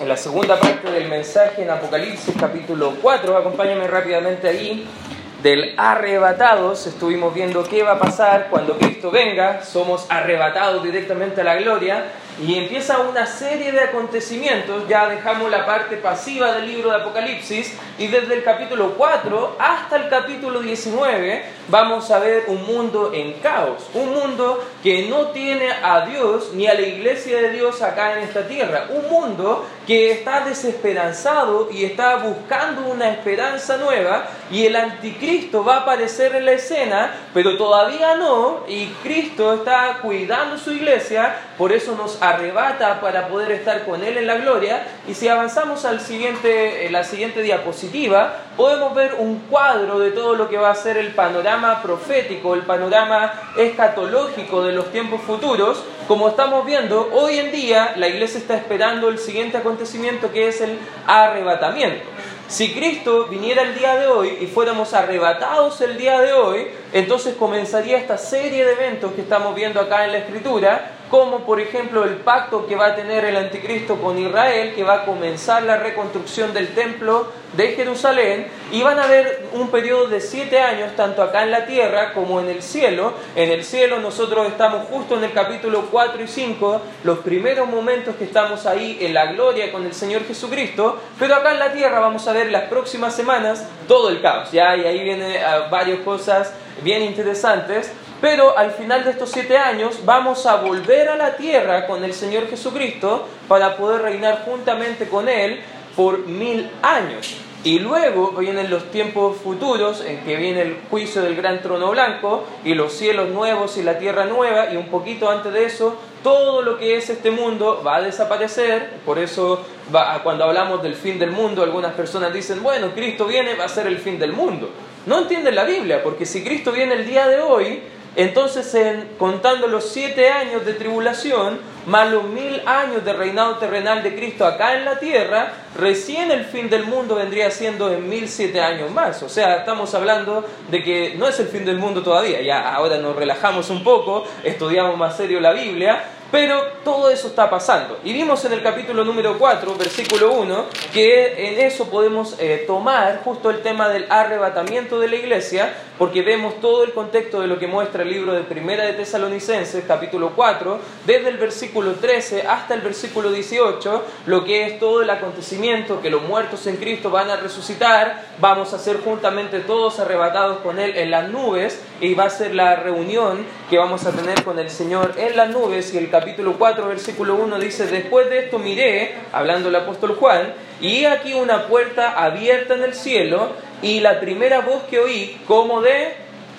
En la segunda parte del mensaje en Apocalipsis capítulo 4. Acompáñame rápidamente ahí. Del arrebatados, estuvimos viendo qué va a pasar cuando Cristo venga. Somos arrebatados directamente a la gloria y empieza una serie de acontecimientos, ya dejamos la parte pasiva del libro de Apocalipsis y desde el capítulo 4 hasta el capítulo 19 vamos a ver un mundo en caos, un mundo que no tiene a Dios ni a la iglesia de Dios acá en esta tierra, un mundo que está desesperanzado y está buscando una esperanza nueva y el anticristo va a aparecer en la escena, pero todavía no y Cristo está cuidando su iglesia, por eso nos arrebata para poder estar con Él en la gloria. Y si avanzamos al siguiente, la siguiente diapositiva, podemos ver un cuadro de todo lo que va a ser el panorama profético, el panorama escatológico de los tiempos futuros. Como estamos viendo, hoy en día la iglesia está esperando el siguiente acontecimiento que es el arrebatamiento. Si Cristo viniera el día de hoy y fuéramos arrebatados el día de hoy, entonces comenzaría esta serie de eventos que estamos viendo acá en la Escritura, como por ejemplo el pacto que va a tener el anticristo con Israel, que va a comenzar la reconstrucción del templo de Jerusalén, y van a haber un periodo de siete años, tanto acá en la tierra como en el cielo. En el cielo nosotros estamos justo en el capítulo 4 y 5, los primeros momentos que estamos ahí en la gloria con el Señor Jesucristo, pero acá en la tierra vamos a ver las próximas semanas todo el caos, ¿ya? Y ahí vienen ah, varias cosas bien interesantes. Pero al final de estos siete años vamos a volver a la tierra con el Señor Jesucristo para poder reinar juntamente con Él por mil años. Y luego vienen los tiempos futuros en que viene el juicio del gran trono blanco y los cielos nuevos y la tierra nueva y un poquito antes de eso todo lo que es este mundo va a desaparecer. Por eso cuando hablamos del fin del mundo algunas personas dicen, bueno, Cristo viene, va a ser el fin del mundo. No entienden la Biblia porque si Cristo viene el día de hoy, entonces, contando los siete años de tribulación, más los mil años de reinado terrenal de Cristo acá en la tierra, recién el fin del mundo vendría siendo en mil siete años más. O sea, estamos hablando de que no es el fin del mundo todavía. Ya ahora nos relajamos un poco, estudiamos más serio la Biblia, pero todo eso está pasando. Y vimos en el capítulo número 4, versículo 1, que en eso podemos eh, tomar justo el tema del arrebatamiento de la iglesia, porque vemos todo el contexto de lo que muestra el libro de Primera de Tesalonicenses, capítulo 4, desde el versículo 13 hasta el versículo 18, lo que es todo el acontecimiento, que los muertos en Cristo van a resucitar, vamos a ser juntamente todos arrebatados con Él en las nubes, y va a ser la reunión que vamos a tener con el Señor en las nubes, y el capítulo 4, versículo 1 dice, después de esto miré, hablando el apóstol Juan, y aquí una puerta abierta en el cielo, y la primera voz que oí, como de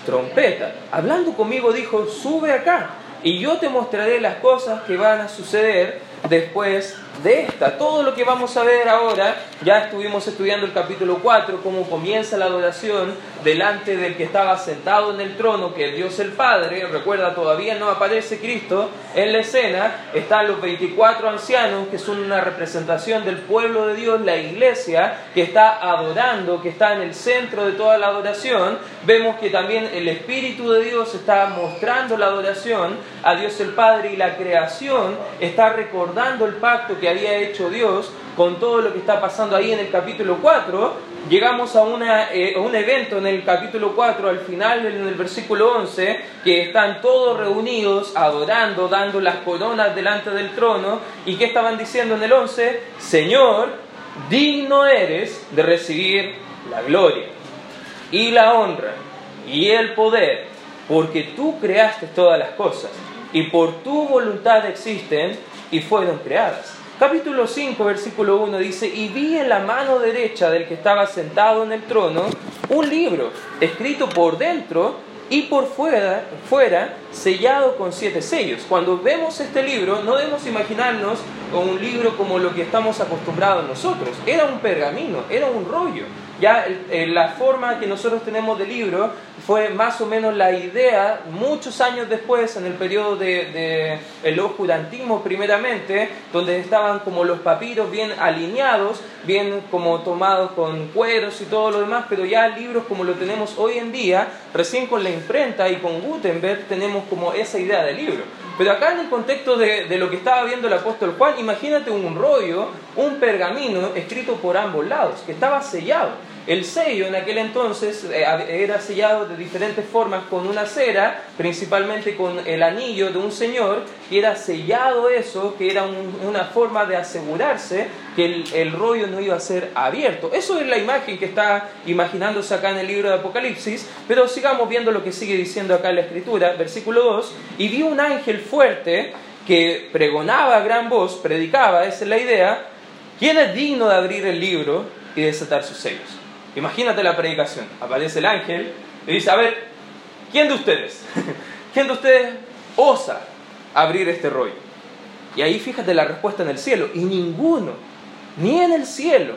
trompeta, hablando conmigo, dijo, sube acá, y yo te mostraré las cosas que van a suceder después de esta. Todo lo que vamos a ver ahora, ya estuvimos estudiando el capítulo 4, cómo comienza la adoración delante del que estaba sentado en el trono, que es Dios el Padre. Recuerda, todavía no aparece Cristo en la escena. Están los 24 ancianos, que son una representación del pueblo de Dios, la iglesia, que está adorando, que está en el centro de toda la adoración. Vemos que también el Espíritu de Dios está mostrando la adoración a Dios el Padre y la creación está recordando el pacto que había hecho Dios con todo lo que está pasando ahí en el capítulo 4, llegamos a, una, eh, un evento en el capítulo 4, al final en el versículo 11, que están todos reunidos adorando, dando las coronas delante del trono, y que estaban diciendo en el 11, Señor, digno eres de recibir la gloria y la honra y el poder, porque tú creaste todas las cosas, y por tu voluntad existen y fueron creadas. Capítulo 5, versículo 1 dice, y vi en la mano derecha del que estaba sentado en el trono un libro escrito por dentro y por fuera, fuera sellado con siete sellos. Cuando vemos este libro, no debemos imaginarnos un libro como lo que estamos acostumbrados nosotros. Era un pergamino, era un rollo. Ya la forma que nosotros tenemos de libro fue más o menos la idea muchos años después, en el periodo del de, el oscurantismo primeramente, donde estaban como los papiros bien alineados, bien como tomados con cueros y todo lo demás, pero ya libros como lo tenemos hoy en día, recién con la imprenta y con Gutenberg tenemos como esa idea de libro. Pero acá en el contexto de, de, lo que estaba viendo el apóstol Juan, imagínate un rollo, un pergamino escrito por ambos lados, que estaba sellado. El sello en aquel entonces eh, era sellado de diferentes formas con una cera, principalmente con el anillo de un señor, que era sellado eso, que era una forma de asegurarse que el, el, rollo no iba a ser abierto. Eso es la imagen que está imaginándose acá en el libro de Apocalipsis, pero sigamos viendo lo que sigue diciendo acá en la escritura, versículo 2, y vi un ángel fuerte que pregonaba a gran voz, predicaba, esa es la idea, ¿quién es digno de abrir el libro y desatar sus sellos? Imagínate la predicación. Aparece el ángel y dice, a ver, ¿quién de ustedes? ¿Quién de ustedes osa abrir este rollo? Y ahí fíjate la respuesta en el cielo. Y ninguno, ni en el cielo,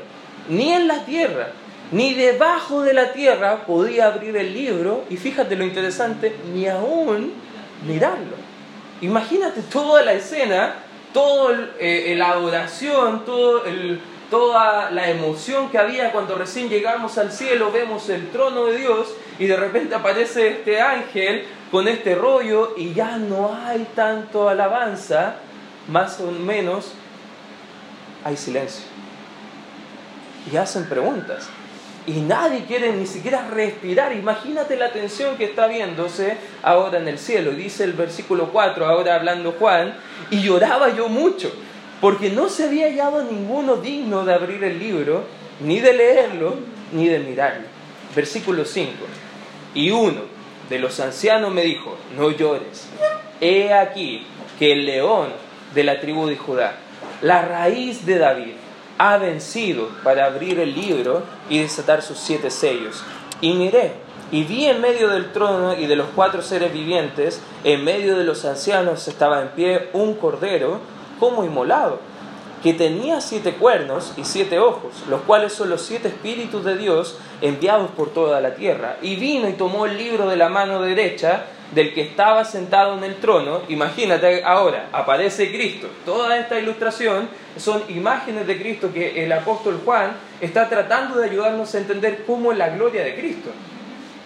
ni en la tierra, ni debajo de la tierra podía abrir el libro. Y fíjate lo interesante, ni aún mirarlo. Imagínate toda la escena, toda eh, la adoración, todo el, toda la emoción que había cuando recién llegamos al cielo, vemos el trono de Dios y de repente aparece este ángel con este rollo y ya no hay tanto alabanza, más o menos hay silencio. Y hacen preguntas. Y nadie quiere ni siquiera respirar. Imagínate la tensión que está viéndose ahora en el cielo. Dice el versículo 4, ahora hablando Juan, y lloraba yo mucho porque no se había hallado ninguno digno de abrir el libro, ni de leerlo, ni de mirarlo. Versículo 5. Y uno de los ancianos me dijo, no llores, he aquí que el león de la tribu de Judá, la raíz de David, ha vencido para abrir el libro y desatar sus siete sellos. Y miré, y vi en medio del trono y de los cuatro seres vivientes, en medio de los ancianos estaba en pie un cordero, como inmolado, que tenía siete cuernos y siete ojos, los cuales son los siete espíritus de Dios enviados por toda la tierra. Y vino y tomó el libro de la mano derecha del que estaba sentado en el trono. Imagínate ahora, aparece Cristo. Toda esta ilustración son imágenes de Cristo que el apóstol Juan está tratando de ayudarnos a entender cómo es la gloria de Cristo.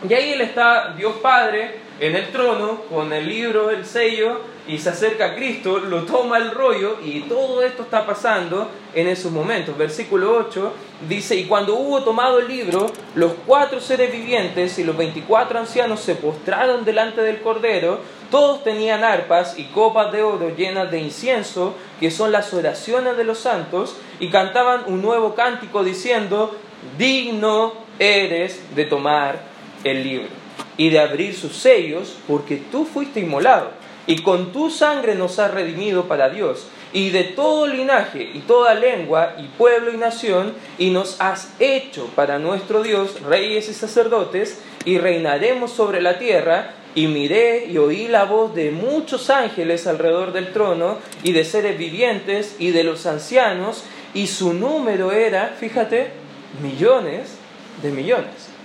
Y ahí él está, Dios Padre, en el trono, con el libro, el sello, y se acerca a Cristo, lo toma el rollo y todo esto está pasando en esos momentos. Versículo 8 dice, y cuando hubo tomado el libro, los cuatro seres vivientes y los veinticuatro ancianos se postraron delante del Cordero, todos tenían arpas y copas de oro llenas de incienso, que son las oraciones de los santos, y cantaban un nuevo cántico diciendo, digno eres de tomar el libro y de abrir sus sellos, porque tú fuiste inmolado y con tu sangre nos has redimido para Dios, y de todo linaje y toda lengua y pueblo y nación, y nos has hecho para nuestro Dios reyes y sacerdotes, y reinaremos sobre la tierra, y miré y oí la voz de muchos ángeles alrededor del trono, y de seres vivientes, y de los ancianos, y su número era, fíjate, millones de millones.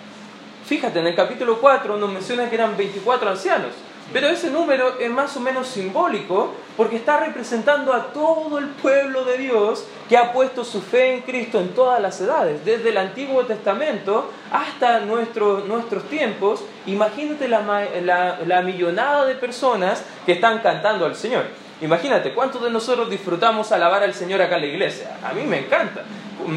Fíjate, en el capítulo 4 nos menciona que eran 24 ancianos. Pero ese número es más o menos simbólico porque está representando a todo el pueblo de Dios que ha puesto su fe en Cristo en todas las edades, desde el Antiguo Testamento hasta nuestros tiempos. Imagínate la, la millonada de personas que están cantando al Señor. Imagínate, ¿cuántos de nosotros disfrutamos alabar al Señor acá en la iglesia? A mí me encanta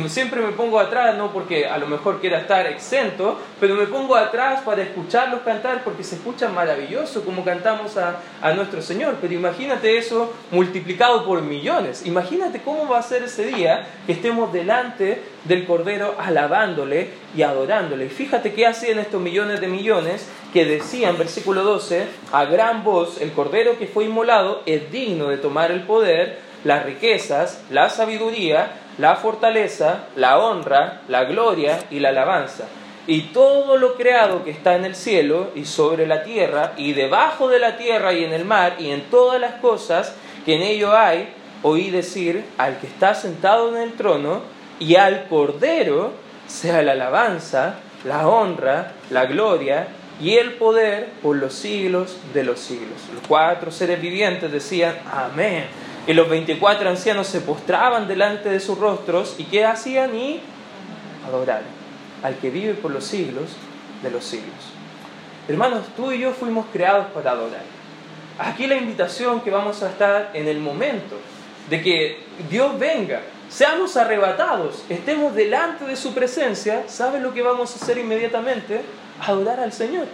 siempre me pongo atrás, no porque a lo mejor quiera estar exento, pero me pongo atrás para escucharlos cantar porque se escucha maravilloso como cantamos a, a nuestro Señor. Pero imagínate eso multiplicado por millones. Imagínate cómo va a ser ese día que estemos delante del Cordero alabándole y adorándole. Y fíjate qué hacían estos millones de millones que decían, versículo 12, a gran voz, el Cordero que fue inmolado es digno de tomar el poder, las riquezas, la sabiduría, la fortaleza, la honra, la gloria y la alabanza. Y todo lo creado que está en el cielo y sobre la tierra y debajo de la tierra y en el mar y en todas las cosas que en ello hay, oí decir al que está sentado en el trono y al Cordero sea la alabanza, la honra, la gloria y el poder por los siglos de los siglos. Los cuatro seres vivientes decían, amén. Y los 24 ancianos se postraban delante de sus rostros y ¿qué hacían? Y adorar al que vive por los siglos de los siglos. Hermanos, tú y yo fuimos creados para adorar. aquí la invitación que vamos a estar en el momento de que Dios venga, seamos arrebatados, estemos delante de su presencia, ¿sabe lo que vamos a hacer inmediatamente? Adorar al Señor.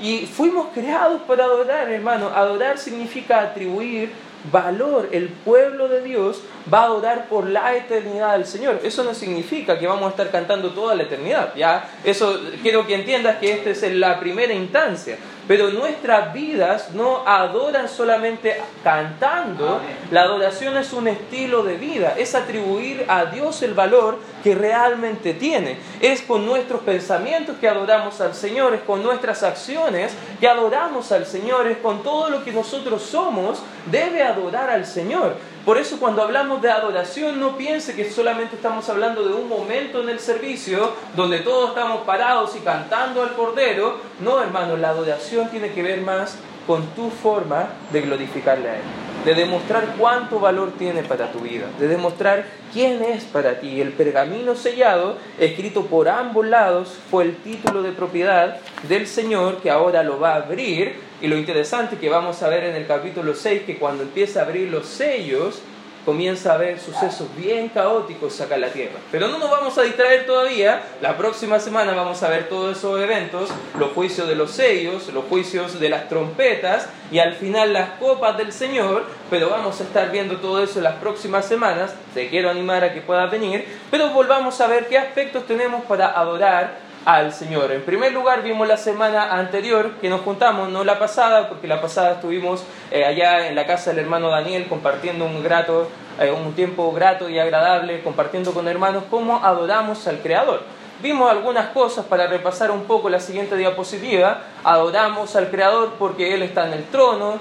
Y fuimos creados para adorar, hermano. Adorar significa atribuir valor. El pueblo de Dios va a adorar por la eternidad al Señor. Eso no significa que vamos a estar cantando toda la eternidad. ¿ya? Eso quiero que entiendas que esta es la primera instancia. Pero nuestras vidas no adoran solamente cantando. La adoración es un estilo de vida. Es atribuir a Dios el valor que realmente tiene. Es con nuestros pensamientos que adoramos al Señor. Es con nuestras acciones que adoramos al Señor. Es con todo lo que nosotros somos. Debe adorar al Señor. Por eso cuando hablamos de adoración no piense que solamente estamos hablando de un momento en el servicio donde todos estamos parados y cantando al Cordero. No, hermano, la adoración tiene que ver más con tu forma de glorificarle a Él, de demostrar cuánto valor tiene para tu vida, de demostrar quién es para ti. El pergamino sellado, escrito por ambos lados, fue el título de propiedad del Señor que ahora lo va a abrir y lo interesante que vamos a ver en el capítulo 6, que cuando empieza a abrir los sellos, comienza a haber sucesos bien caóticos acá en la tierra. Pero no nos vamos a distraer todavía. La próxima semana vamos a ver todos esos eventos, los juicios de los sellos, los juicios de las trompetas y al final las copas del Señor. Pero vamos a estar viendo todo eso en las próximas semanas. Te quiero animar a que puedas venir. Pero volvamos a ver qué aspectos tenemos para adorar al Señor. En primer lugar, vimos la semana anterior que nos juntamos, no la pasada, porque la pasada estuvimos eh, allá en la casa del hermano Daniel compartiendo un grato, eh, un tiempo grato y agradable, compartiendo con hermanos cómo adoramos al Creador. Vimos algunas cosas para repasar un poco la siguiente diapositiva. Adoramos al Creador porque Él está en el trono,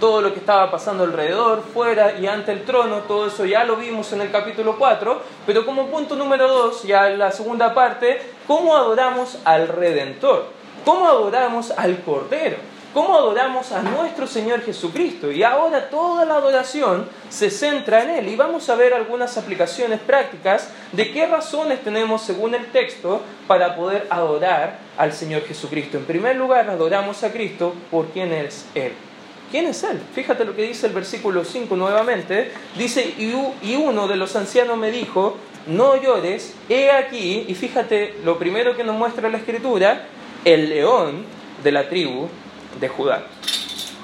todo lo que estaba pasando alrededor, fuera y ante el trono, todo eso ya lo vimos en el capítulo 4, pero como punto número 2, ya la segunda parte, ¿cómo adoramos al Redentor? ¿Cómo adoramos al Cordero? ¿Cómo adoramos a nuestro Señor Jesucristo? Y ahora toda la adoración se centra en Él y vamos a ver algunas aplicaciones prácticas de qué razones tenemos según el texto para poder adorar al Señor Jesucristo. En primer lugar, adoramos a Cristo por quien es Él. ¿Quién es Él? Fíjate lo que dice el versículo 5 nuevamente. Dice, y uno de los ancianos me dijo, no llores, he aquí, y fíjate lo primero que nos muestra la escritura, el león de la tribu de Judá.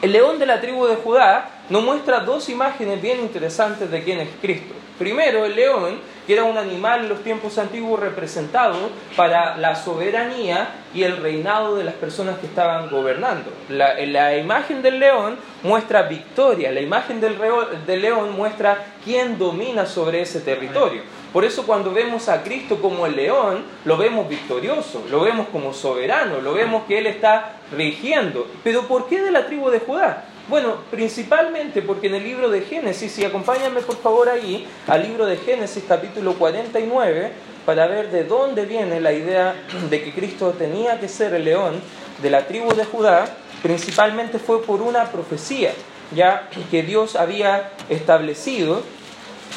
El león de la tribu de Judá nos muestra dos imágenes bien interesantes de quién es Cristo. Primero, el león, que era un animal en los tiempos antiguos representado para la soberanía y el reinado de las personas que estaban gobernando. La, imagen del león muestra victoria, la imagen del, del león muestra quién domina sobre ese territorio. Por eso cuando vemos a Cristo como el león, lo vemos victorioso, lo vemos como soberano, lo vemos que Él está rigiendo. Pero ¿por qué de la tribu de Judá? Bueno, principalmente porque en el libro de Génesis, y acompáñame por favor ahí al libro de Génesis capítulo 49, para ver de dónde viene la idea de que Cristo tenía que ser el león de la tribu de Judá, principalmente fue por una profecía, ya que Dios había establecido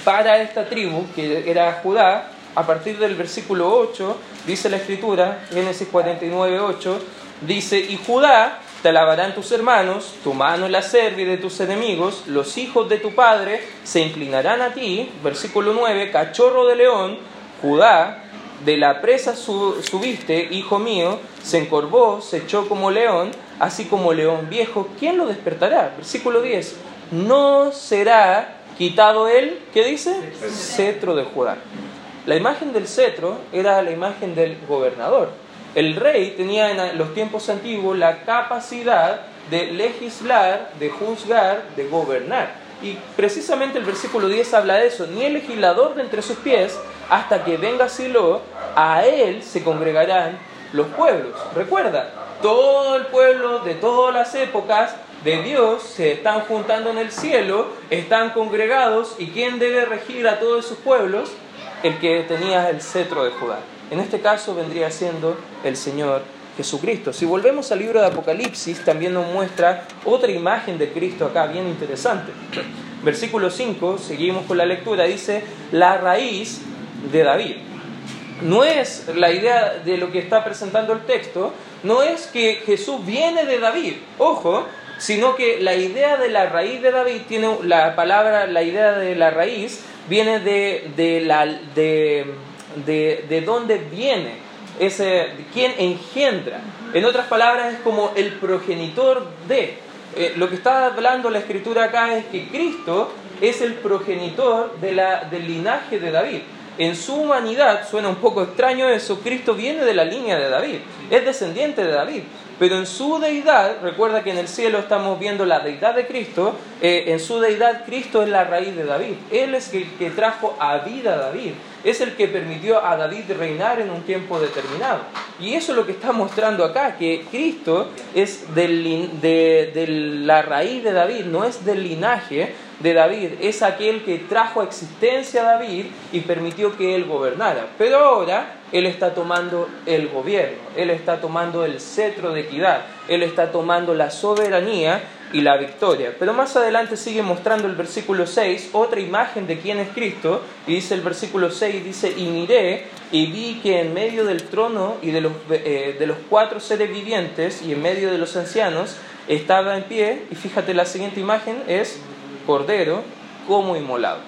para esta tribu, que era Judá, a partir del versículo 8, dice la escritura, Génesis 49, 8, dice, y Judá te alabarán tus hermanos, tu mano la cerviz de tus enemigos, los hijos de tu padre se inclinarán a ti. Versículo 9, cachorro de león, Judá, de la presa subiste, hijo mío, se encorvó, se echó como león, así como león viejo, ¿quién lo despertará? Versículo 10, no será quitado él, ¿qué dice? Cetro de Judá. La imagen del cetro era la imagen del gobernador. El rey tenía en los tiempos antiguos la capacidad de legislar, de juzgar, de gobernar. Y precisamente el versículo 10 habla de eso. Ni el legislador de entre sus pies, hasta que venga Silo, a él se congregarán los pueblos. Recuerda, todo el pueblo de todas las épocas de Dios se están juntando en el cielo, están congregados, ¿y quién debe regir a todos sus pueblos? El que tenía el cetro de Judá. En este caso vendría siendo el Señor Jesucristo. Si volvemos al libro de Apocalipsis, también nos muestra otra imagen de Cristo acá, bien interesante. Versículo 5, seguimos con la lectura, dice, la raíz de David. No es la idea de lo que está presentando el texto, no es que Jesús viene de David. Ojo, sino que la idea de la raíz de David tiene la palabra, la idea de la raíz viene de, de, la, de, de, de dónde viene, ese, quién engendra. En otras palabras, es como el progenitor de. Eh, lo que está hablando la escritura acá es que Cristo es el progenitor de la, del linaje de David. En su humanidad, suena un poco extraño eso, Cristo viene de la línea de David, es descendiente de David. Pero en su deidad, recuerda que en el cielo estamos viendo la deidad de Cristo, eh, en su deidad Cristo es la raíz de David. Él es el que trajo a vida a David, es el que permitió a David reinar en un tiempo determinado. Y eso es lo que está mostrando acá, que Cristo es del, de, de la raíz de David, no es del linaje, de David es aquel que trajo a existencia a David y permitió que él gobernara. Pero ahora él está tomando el gobierno, él está tomando el cetro de equidad, él está tomando la soberanía y la victoria. Pero más adelante sigue mostrando el versículo 6 otra imagen de quién es Cristo y dice el versículo 6, dice, y miré y vi que en medio del trono y de los, eh, de los cuatro seres vivientes y en medio de los ancianos estaba en pie, y fíjate la siguiente imagen es cordero como inmolado.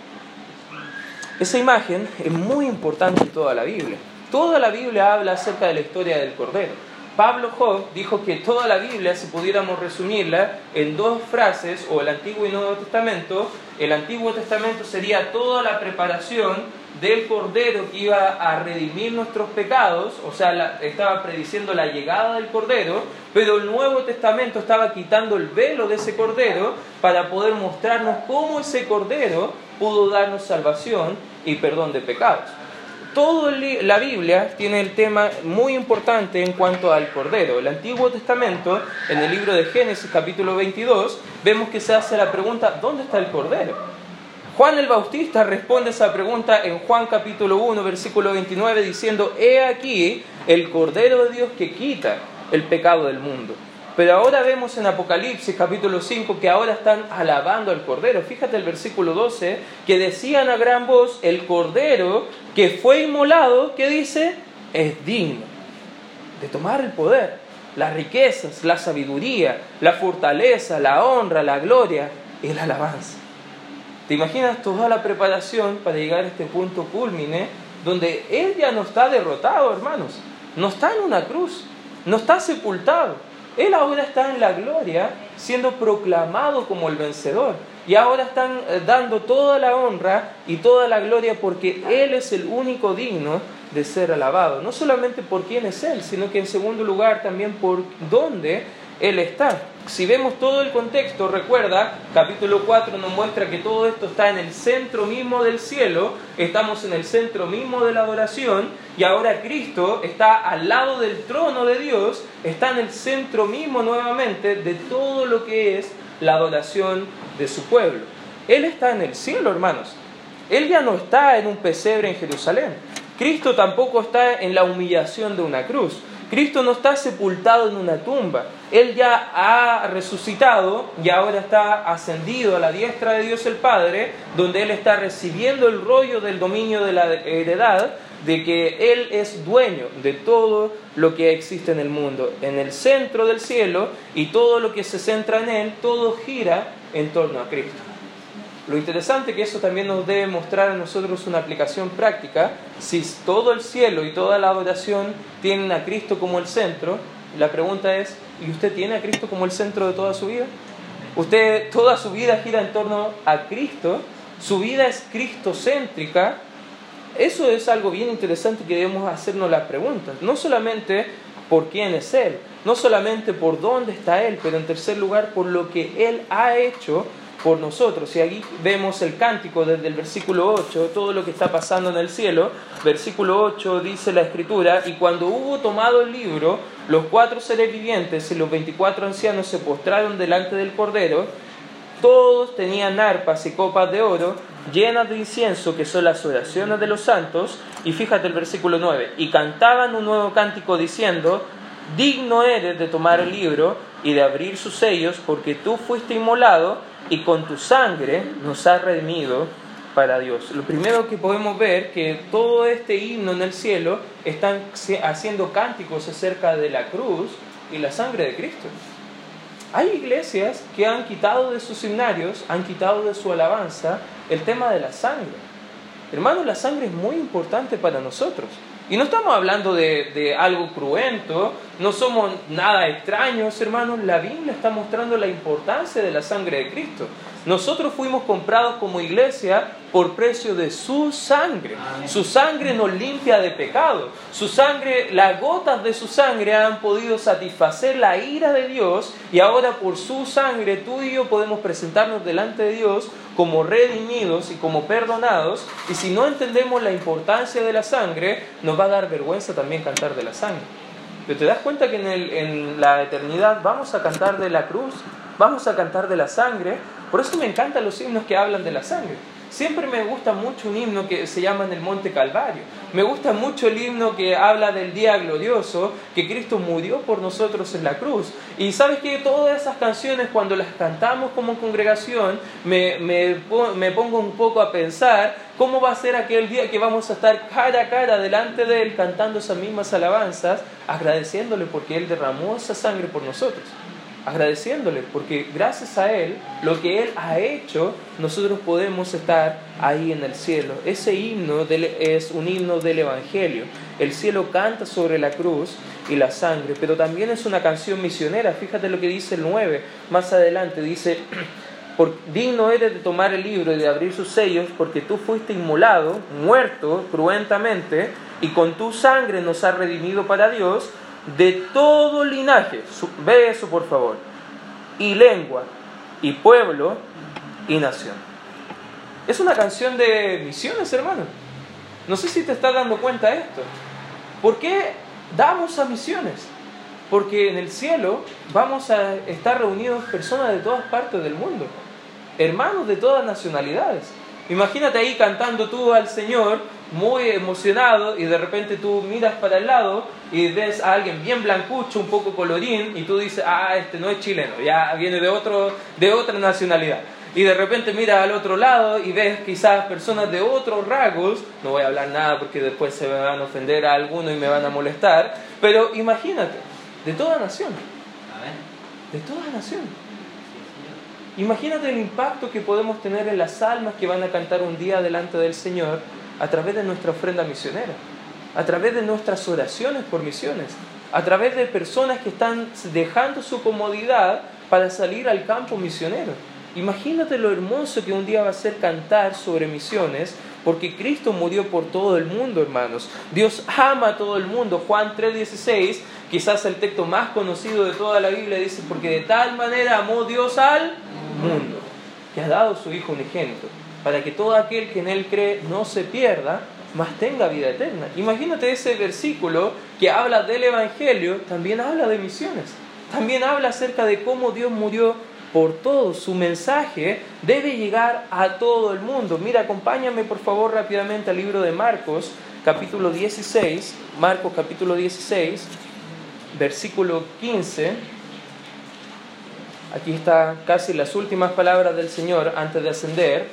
Esa imagen es muy importante en toda la Biblia. Toda la Biblia habla acerca de la historia del cordero. Pablo Job dijo que toda la Biblia, si pudiéramos resumirla en dos frases, o el Antiguo y Nuevo Testamento, el Antiguo Testamento sería toda la preparación del Cordero que iba a redimir nuestros pecados, o sea, estaba prediciendo la llegada del Cordero, pero el Nuevo Testamento estaba quitando el velo de ese Cordero para poder mostrarnos cómo ese Cordero pudo darnos salvación y perdón de pecados. Toda la Biblia tiene el tema muy importante en cuanto al Cordero. El Antiguo Testamento, en el libro de Génesis capítulo 22, vemos que se hace la pregunta, ¿dónde está el Cordero? Juan el Bautista responde esa pregunta en Juan capítulo 1, versículo 29, diciendo, He aquí el Cordero de Dios que quita el pecado del mundo. Pero ahora vemos en Apocalipsis capítulo 5 que ahora están alabando al Cordero. Fíjate el versículo 12, que decían a gran voz, el Cordero que fue inmolado, que dice, es digno de tomar el poder, las riquezas, la sabiduría, la fortaleza, la honra, la gloria y la alabanza. ¿Te imaginas toda la preparación para llegar a este punto culmine donde Él ya no está derrotado, hermanos? No está en una cruz, no está sepultado. Él ahora está en la gloria, siendo proclamado como el vencedor. Y ahora están eh, dando toda la honra y toda la gloria porque Él es el único digno de ser alabado. No solamente por quién es Él, sino que en segundo lugar también por dónde Él está si vemos todo el contexto, recuerda, capítulo 4 nos muestra que todo esto está en el centro mismo del cielo, estamos en el centro mismo de la adoración y ahora Cristo está al lado del trono de Dios, está en el centro mismo nuevamente de todo lo que es la adoración de su pueblo. Él está en el cielo, hermanos. Él ya no está en un pesebre en Jerusalén. Cristo tampoco está en la humillación de una cruz. Cristo no está sepultado en una tumba. Él ya ha resucitado y ahora está ascendido a la diestra de Dios el Padre, donde Él está recibiendo el rollo del dominio de la heredad, de que Él es dueño de todo lo que existe en el mundo, en el centro del cielo, y todo lo que se centra en Él, todo gira en torno a Cristo. Lo interesante es que eso también nos debe mostrar a nosotros una aplicación práctica. Si todo el cielo y toda la adoración tienen a Cristo como el centro, la pregunta es, ¿y usted tiene a Cristo como el centro de toda su vida? Usted toda su vida gira en torno a Cristo, su vida es cristocéntrica. Eso es algo bien interesante que debemos hacernos las preguntas. No solamente por quién es Él, no solamente por dónde está Él, pero en tercer lugar por lo que Él ha hecho por nosotros. Y aquí vemos el cántico desde el versículo 8, todo lo que está pasando en el cielo. Versículo 8 dice la escritura, y cuando hubo tomado el libro, los cuatro seres vivientes y los veinticuatro ancianos se postraron delante del Cordero, todos tenían arpas y copas de oro llenas de incienso, que son las oraciones de los santos, y fíjate el versículo 9, y cantaban un nuevo cántico diciendo, digno eres de tomar el libro y de abrir sus sellos, porque tú fuiste inmolado y con tu sangre nos has redimido para Dios. Lo primero que podemos ver que todo este himno en el cielo están haciendo cánticos acerca de la cruz y la sangre de Cristo. Hay iglesias que han quitado de sus himnarios, han quitado de su alabanza el tema de la sangre. Hermanos, la sangre es muy importante para nosotros. Y no estamos hablando de, de, algo cruento, no somos nada extraños, hermanos. La Biblia está mostrando la importancia de la sangre de Cristo. Nosotros fuimos comprados como iglesia por precio de su sangre. Su sangre nos limpia de pecado. Su sangre, las gotas de su sangre han podido satisfacer la ira de Dios y ahora por su sangre tú y yo podemos presentarnos delante de Dios como redimidos y como perdonados. Y si no entendemos la importancia de la sangre, nos va a dar vergüenza también cantar de la sangre. Pero te das cuenta que en, en la eternidad vamos a cantar de la cruz, vamos a cantar de la sangre. Por eso me encantan los himnos que hablan de la sangre. Siempre me gusta mucho un himno que se llama En el Monte Calvario. Me gusta mucho el himno que habla del día glorioso, que Cristo murió por nosotros en la cruz. Y sabes que todas esas canciones, cuando las cantamos como congregación, me, me, me pongo un poco a pensar cómo va a ser aquel día que vamos a estar cara a cara delante de Él cantando esas mismas alabanzas, agradeciéndole porque Él derramó esa sangre por nosotros agradeciéndole, porque gracias a Él, lo que Él ha hecho, nosotros podemos estar ahí en el cielo. Ese himno es un himno del Evangelio. El cielo canta sobre la cruz y la sangre, pero también es una canción misionera. Fíjate lo que dice el 9, más adelante, dice, por, digno eres de tomar el libro y de abrir sus sellos, porque tú fuiste inmolado, muerto cruentamente, y con tu sangre nos has redimido para Dios de todo linaje, ve eso por favor, y lengua, y pueblo, y nación. Es una canción de misiones, hermano. No sé si te estás dando cuenta de esto. ¿Por qué damos a misiones? Porque en el cielo vamos a estar reunidos personas de todas partes del mundo, hermanos de todas nacionalidades. Imagínate ahí cantando tú al Señor muy emocionado y de repente tú miras para el lado y ves a alguien bien blancucho, un poco colorín y tú dices, ah, este no es chileno, ya viene de, otro, de otra nacionalidad. Y de repente miras al otro lado y ves quizás personas de otros rasgos, no voy a hablar nada porque después se me van a ofender a alguno y me van a molestar, pero imagínate, de toda nación, de toda nación. Imagínate el impacto que podemos tener en las almas que van a cantar un día delante del Señor a través de nuestra ofrenda misionera, a través de nuestras oraciones por misiones, a través de personas que están dejando su comodidad para salir al campo misionero. Imagínate lo hermoso que un día va a ser cantar sobre misiones, porque Cristo murió por todo el mundo, hermanos. Dios ama a todo el mundo. Juan 3:16, quizás el texto más conocido de toda la Biblia, dice, porque de tal manera amó Dios al mundo, que ha dado su Hijo unigénito para que todo aquel que en Él cree no se pierda, mas tenga vida eterna. Imagínate ese versículo que habla del Evangelio, también habla de misiones, también habla acerca de cómo Dios murió por todo. Su mensaje debe llegar a todo el mundo. Mira, acompáñame por favor rápidamente al libro de Marcos, capítulo 16, Marcos capítulo 16, versículo 15. Aquí está casi las últimas palabras del Señor antes de ascender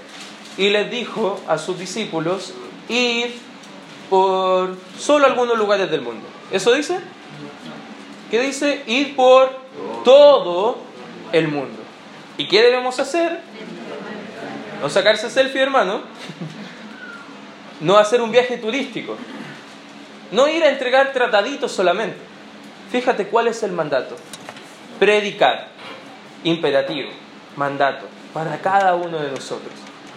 y les dijo a sus discípulos, ir por solo algunos lugares del mundo. ¿Eso dice? ¿Qué dice? Ir por todo el mundo. ¿Y qué debemos hacer? No sacarse selfie, hermano. No hacer un viaje turístico. No ir a entregar trataditos solamente. Fíjate cuál es el mandato. Predicar. Imperativo. Mandato. Para cada uno de nosotros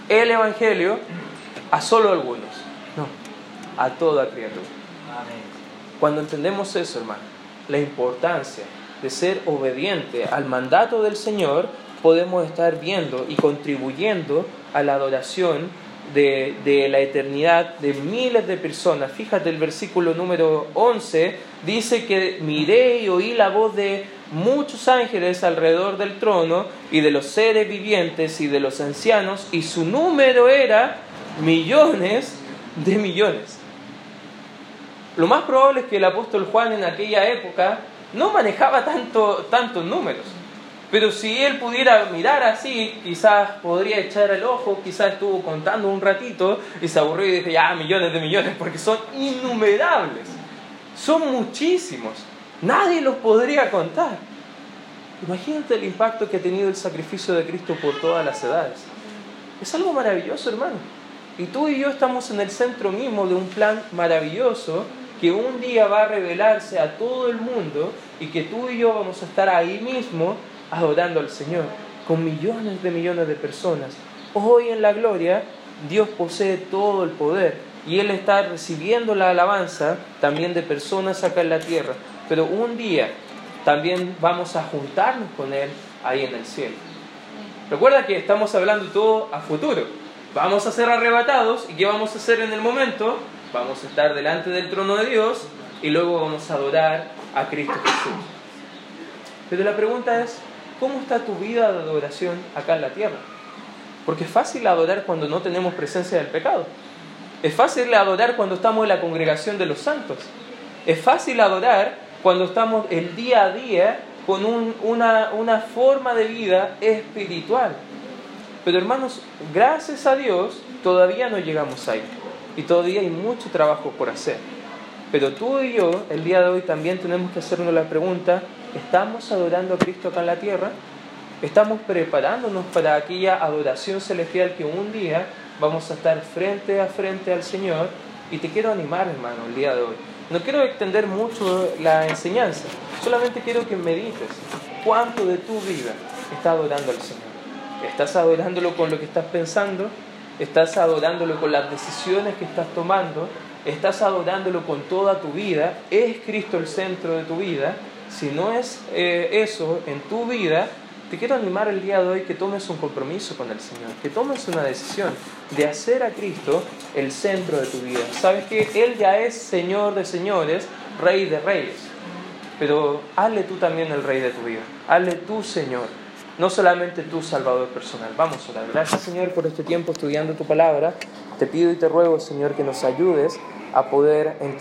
el Evangelio a solo algunos, no, a toda criatura. Cuando entendemos eso, hermano, la importancia de ser obediente al mandato del Señor, podemos estar viendo y contribuyendo a la adoración de, de, la eternidad de miles de personas. Fíjate el versículo número 11, dice que miré y oí la voz de muchos ángeles alrededor del trono y de los seres vivientes y de los ancianos, y su número era millones de millones. Lo más probable es que el apóstol Juan en aquella época no manejaba tanto, tantos números. Pero si él pudiera mirar así, quizás podría echar el ojo, quizás estuvo contando un ratito y se aburrió y dijo, ya, millones de millones, porque son innumerables. Son muchísimos. Nadie los podría contar. Imagínate el impacto que ha tenido el sacrificio de Cristo por todas las edades. Es algo maravilloso, hermano. Y tú y yo estamos en el centro mismo de un plan maravilloso que un día va a revelarse a todo el mundo y que tú y yo vamos a estar ahí mismo adorando al Señor con millones de millones de personas. Hoy en la gloria Dios posee todo el poder y Él está recibiendo la alabanza también de personas acá en la tierra. Pero un día también vamos a juntarnos con Él ahí en el cielo. Recuerda que estamos hablando todo a futuro. Vamos a ser arrebatados y ¿qué vamos a hacer en el momento? Vamos a estar delante del trono de Dios y luego vamos a adorar a Cristo Jesús. Pero la pregunta es, ¿cómo está tu vida de adoración acá en la tierra? Porque es fácil adorar cuando no tenemos presencia del pecado. Es fácil adorar cuando estamos en la congregación de los santos. Es fácil adorar cuando estamos el día a día con una, una forma de vida espiritual. Pero hermanos, gracias a Dios todavía no llegamos ahí. Y todavía hay mucho trabajo por hacer. Pero tú y yo, el día de hoy, también tenemos que hacernos la pregunta, ¿estamos adorando a Cristo acá en la tierra? ¿Estamos preparándonos para aquella adoración celestial que un día vamos a estar frente a frente al Señor? Y te quiero animar, hermano, el día de hoy. No quiero extender mucho la enseñanza, solamente quiero que medites cuánto de tu vida está adorando al Señor. ¿Estás adorándolo con lo que estás pensando? ¿Estás adorándolo con las decisiones que estás tomando? ¿Estás adorándolo con toda tu vida? ¿Es Cristo el centro de tu vida? Si no es eh, eso en tu vida, te quiero animar el día de hoy que tomes un compromiso con el Señor, que tomes una decisión de hacer a Cristo el centro de tu vida. Sabes que Él ya es Señor de señores, Rey de reyes, pero hazle tú también el Rey de tu vida, hazle tú Señor, no solamente tu Salvador personal. Vamos a orar. Gracias Señor por este tiempo estudiando tu palabra. Te pido y te ruego Señor que nos ayudes a poder entender.